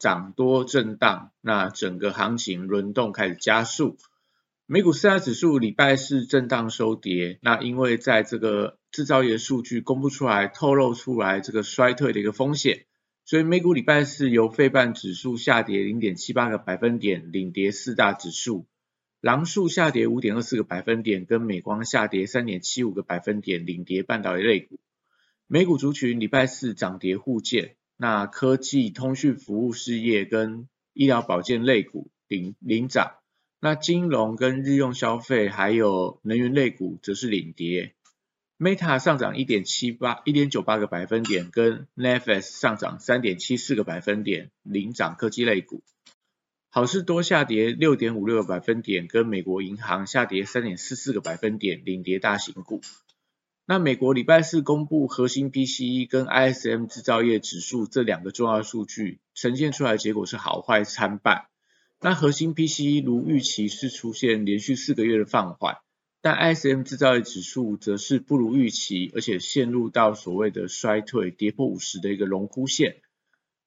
涨多震荡，那整个行情轮动开始加速。美股四大指数礼拜四震荡收跌，那因为在这个制造业数据公布出来，透露出来这个衰退的一个风险，所以美股礼拜四由费半指数下跌零点七八个百分点，领跌四大指数，狼数下跌五点二四个百分点，跟美光下跌三点七五个百分点，领跌半导体类股。美股族群礼拜四涨跌互见。那科技、通讯服务事业跟医疗保健类股领领涨，那金融跟日用消费还有能源类股则是领跌。Meta 上涨一点七八一点九八个百分点，跟 Netflix 上涨三点七四个百分点，领涨科技类股。好事多下跌六点五六个百分点，跟美国银行下跌三点四四个百分点，领跌大型股。那美国礼拜四公布核心 PCE 跟 ISM 制造业指数这两个重要数据，呈现出来的结果是好坏参半。那核心 PCE 如预期是出现连续四个月的放缓，但 ISM 制造业指数则是不如预期，而且陷入到所谓的衰退，跌破五十的一个龙枯线。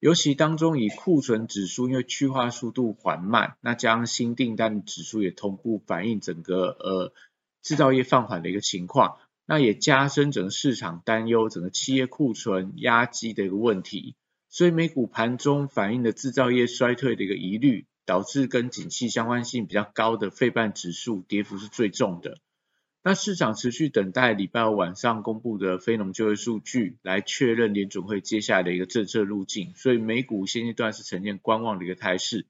尤其当中以库存指数，因为去化速度缓慢，那将新订单指数也同步反映整个呃制造业放缓的一个情况。那也加深整个市场担忧，整个企业库存压积的一个问题，所以美股盘中反映的制造业衰退的一个疑虑，导致跟景气相关性比较高的费半指数跌幅是最重的。那市场持续等待礼拜二晚上公布的非农就业数据，来确认联准会接下来的一个政策路径，所以美股现阶段是呈现观望的一个态势。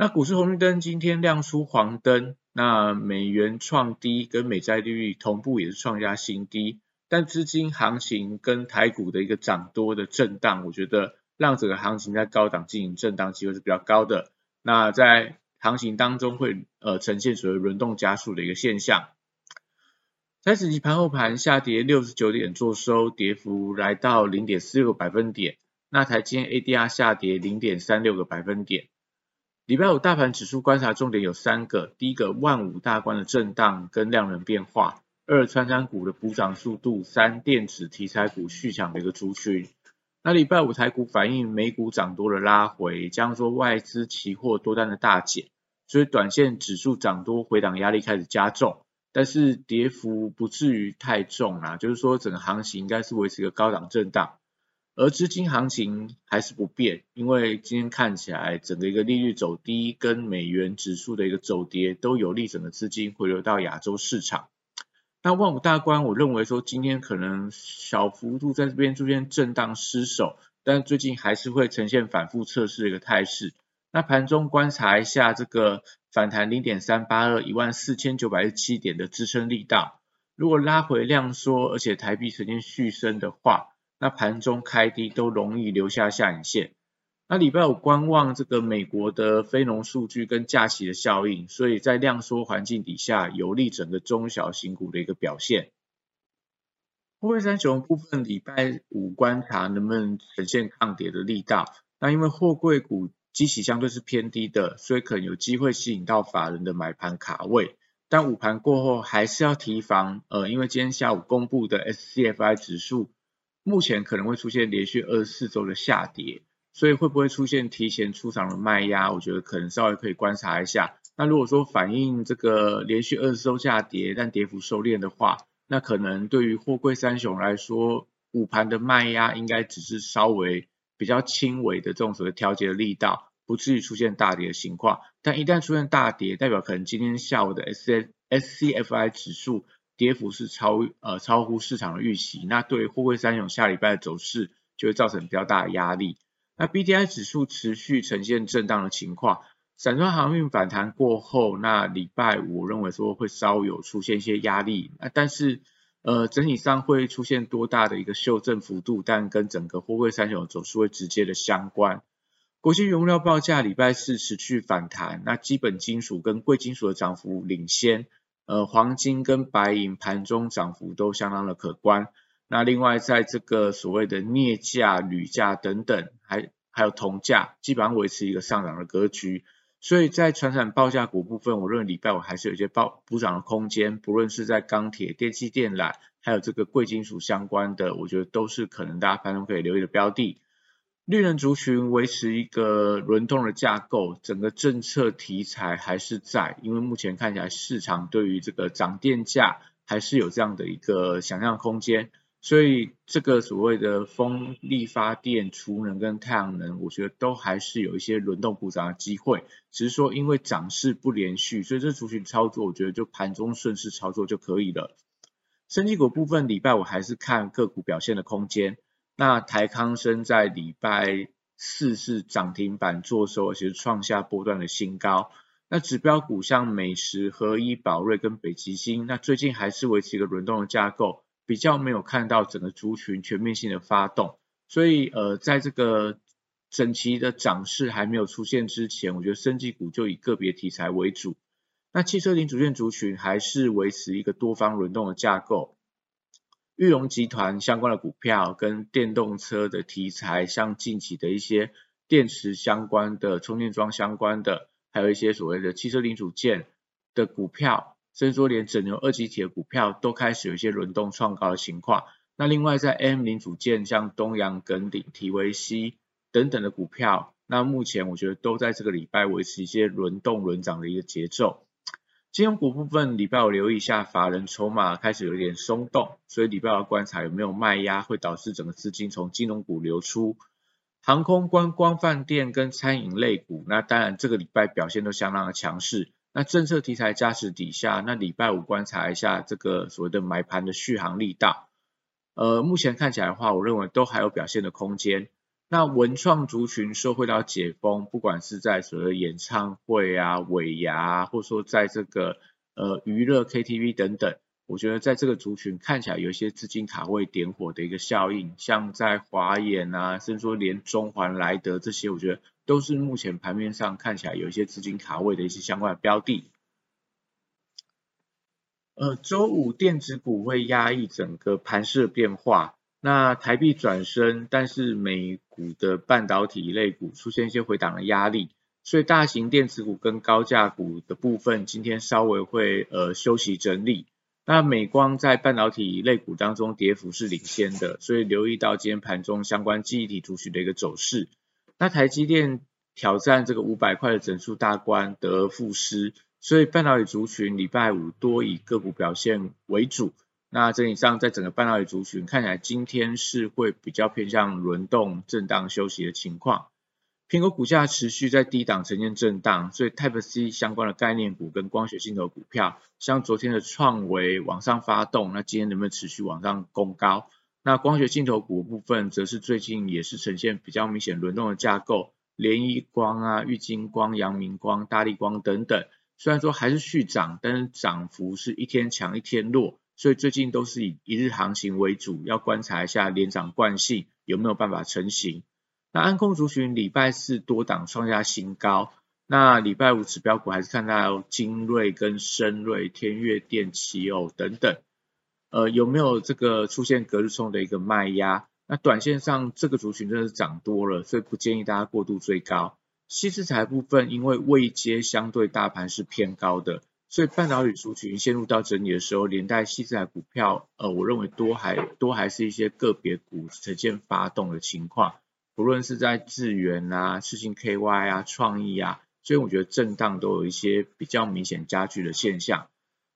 那股市红绿灯今天亮出黄灯。那美元创低，跟美债利率同步也是创下新低，但资金行情跟台股的一个涨多的震荡，我觉得让整个行情在高档进行震荡机会是比较高的。那在行情当中会呃呈现所谓轮动加速的一个现象。台指期盘后盘下跌六十九点做收，跌幅来到零点四六个百分点。那台今天 ADR 下跌零点三六个百分点。礼拜五大盘指数观察重点有三个：第一个，万五大关的震荡跟量能变化；二，穿山股的补涨速度；三，电子题材股续强的一个族群。那礼拜五台股反映美股涨多的拉回，加上说外资期货多单的大减，所以短线指数涨多回档压力开始加重，但是跌幅不至于太重啊，就是说整个行情应该是维持一个高档震荡。而资金行情还是不变，因为今天看起来整个一个利率走低，跟美元指数的一个走跌，都有利整个资金回流到亚洲市场。那万五大关，我认为说今天可能小幅度在这边出现震荡失守，但最近还是会呈现反复测试的一个态势。那盘中观察一下这个反弹零点三八二一万四千九百一十七点的支撑力道，如果拉回量缩，而且台币呈现续升的话，那盘中开低都容易留下下影线。那礼拜五观望这个美国的非农数据跟假期的效应，所以在量缩环境底下，有利整个中小型股的一个表现。货柜三雄部分礼拜五观察能不能呈现抗跌的力道。那因为货柜股基期相对是偏低的，所以可能有机会吸引到法人的买盘卡位。但午盘过后还是要提防，呃，因为今天下午公布的 SCFI 指数。目前可能会出现连续二十四周的下跌，所以会不会出现提前出场的卖压？我觉得可能稍微可以观察一下。那如果说反映这个连续二十周下跌，但跌幅收敛的话，那可能对于货柜三雄来说，午盘的卖压应该只是稍微比较轻微的这种所谓调节的力道，不至于出现大跌的情况。但一旦出现大跌，代表可能今天下午的 S S C F I 指数。跌幅是超呃超乎市场的预期，那对货柜三雄下礼拜的走势就会造成比较大的压力。那 B D I 指数持续呈现震荡的情况，散装航运反弹过后，那礼拜五我认为说会稍有出现一些压力，那但是呃整体上会出现多大的一个修正幅度，但跟整个货柜三雄走势会直接的相关。国际原料报价礼拜四持续反弹，那基本金属跟贵金属的涨幅领先，呃，黄金跟白银盘中涨幅都相当的可观。那另外在这个所谓的镍价、铝价等等，还还有铜价，基本上维持一个上涨的格局。所以在传产报价股部分，我认为礼拜五还是有一些报补涨的空间，不论是在钢铁、电气电缆，还有这个贵金属相关的，我觉得都是可能大家盘中可以留意的标的。绿能族群维持一个轮动的架构，整个政策题材还是在，因为目前看起来市场对于这个涨电价还是有这样的一个想象空间，所以这个所谓的风力发电、储能跟太阳能，我觉得都还是有一些轮动补涨的机会，只是说因为涨势不连续，所以这族群操作，我觉得就盘中顺势操作就可以了。升级股部分，礼拜我还是看个股表现的空间。那台康生在礼拜四是涨停板做收，而且创下波段的新高。那指标股像美食、合一、宝瑞跟北极星，那最近还是维持一个轮动的架构，比较没有看到整个族群全面性的发动。所以呃，在这个整齐的涨势还没有出现之前，我觉得升级股就以个别题材为主。那汽车零组件族群还是维持一个多方轮动的架构。玉龙集团相关的股票跟电动车的题材，像近期的一些电池相关的、充电桩相关的，还有一些所谓的汽车零组件的股票，甚至说连整流二极体的股票都开始有一些轮动创高的情况。那另外在 M 零组件，像东阳、耿鼎、提维西等等的股票，那目前我觉得都在这个礼拜维持一些轮动轮涨的一个节奏。金融股部分，礼拜五留意一下，法人筹码开始有点松动，所以礼拜五观察有没有卖压，会导致整个资金从金融股流出。航空、观光、饭店跟餐饮类股，那当然这个礼拜表现都相当的强势。那政策题材加持底下，那礼拜五观察一下这个所谓的买盘的续航力道。呃，目前看起来的话，我认为都还有表现的空间。那文创族群受惠到解封，不管是在所谓演唱会啊、尾牙，或者说在这个呃娱乐 KTV 等等，我觉得在这个族群看起来有一些资金卡位点火的一个效应，像在华演啊，甚至说连中环莱德这些，我觉得都是目前盘面上看起来有一些资金卡位的一些相关的标的。呃，周五电子股会压抑整个盘势的变化。那台币转升，但是美股的半导体类股出现一些回档的压力，所以大型电子股跟高价股的部分今天稍微会呃休息整理。那美光在半导体类股当中跌幅是领先的，所以留意到今天盘中相关记忆体族群的一个走势。那台积电挑战这个五百块的整数大关得而复失，所以半导体族群礼拜五多以个股表现为主。那整体上，在整个半导体族群看起来，今天是会比较偏向轮动、震荡休息的情况。苹果股价持续在低档呈现震荡，所以 Type C 相关的概念股跟光学镜头股票，像昨天的创维往上发动，那今天能不能持续往上攻高？那光学镜头股部分，则是最近也是呈现比较明显轮动的架构，联一光啊、玉金光、阳明光、大力光等等，虽然说还是续涨，但是涨幅是一天强一天弱。所以最近都是以一日行情为主，要观察一下连涨惯性有没有办法成型。那安控族群礼拜四多档创下新高，那礼拜五指标股还是看到精锐跟深锐、天越电、奇偶等等，呃有没有这个出现隔日冲的一个卖压？那短线上这个族群真的是涨多了，所以不建议大家过度追高。细资材部分因为未接相对大盘是偏高的。所以半导体族群陷入到整理的时候，连带细资材股票，呃，我认为多还多还是一些个别股呈现发动的情况，不论是在智源啊、世信 KY 啊、创意啊，所以我觉得震荡都有一些比较明显加剧的现象。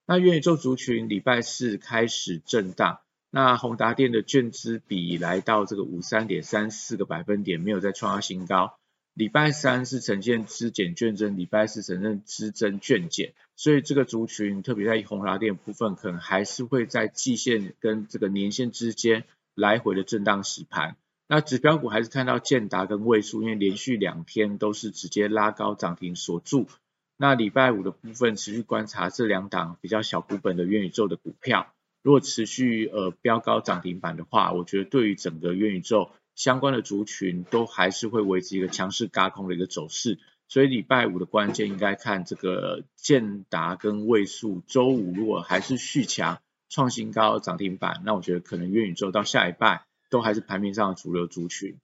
那元宇宙族群礼拜四开始震荡，那宏达电的券资比来到这个五三点三四个百分点，没有再创下新高。礼拜三是呈现支减券增，礼拜四呈现支增券减，所以这个族群特别在红拉电部分，可能还是会在季线跟这个年线之间来回的震荡洗盘。那指标股还是看到建达跟位数，因为连续两天都是直接拉高涨停锁住。那礼拜五的部分持续观察这两档比较小股本的元宇宙的股票，如果持续呃飙高涨停板的话，我觉得对于整个元宇宙相关的族群都还是会维持一个强势轧空的一个走势。所以礼拜五的关键应该看这个建达跟位数，周五如果还是续强创新高涨停板，那我觉得可能元宇宙到下一拜都还是盘面上的主流族群。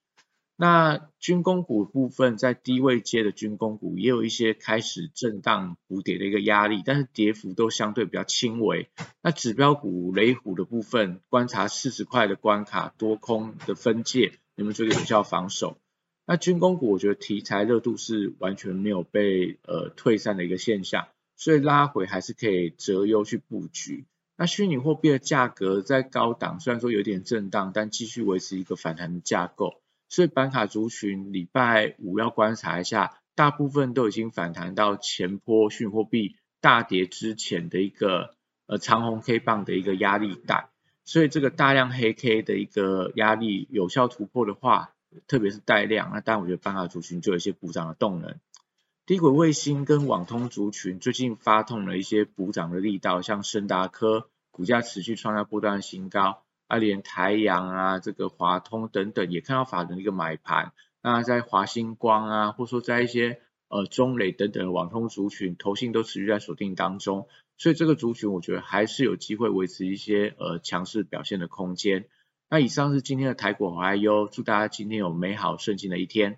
那军工股部分，在低位接的军工股也有一些开始震荡补跌的一个压力，但是跌幅都相对比较轻微。那指标股雷虎的部分，观察四十块的关卡多空的分界，有没有做一个有效防守？那军工股我觉得题材热度是完全没有被呃退散的一个现象，所以拉回还是可以择优去布局。那虚拟货币的价格在高档，虽然说有点震荡，但继续维持一个反弹的架构。所以板卡族群礼拜五要观察一下，大部分都已经反弹到前波讯货币大跌之前的一个呃长红 K 棒的一个压力带，所以这个大量黑 K 的一个压力有效突破的话，特别是带量，那当然我觉得板卡族群就有一些补涨的动能。低轨卫星跟网通族群最近发动了一些补涨的力道，像深达科股价持续创下波段新高。啊，连台阳啊，这个华通等等也看到法人的一个买盘。那在华星光啊，或者说在一些呃中磊等等网通族群，投信都持续在锁定当中。所以这个族群我觉得还是有机会维持一些呃强势表现的空间。那以上是今天的台股华优，祝大家今天有美好顺境的一天。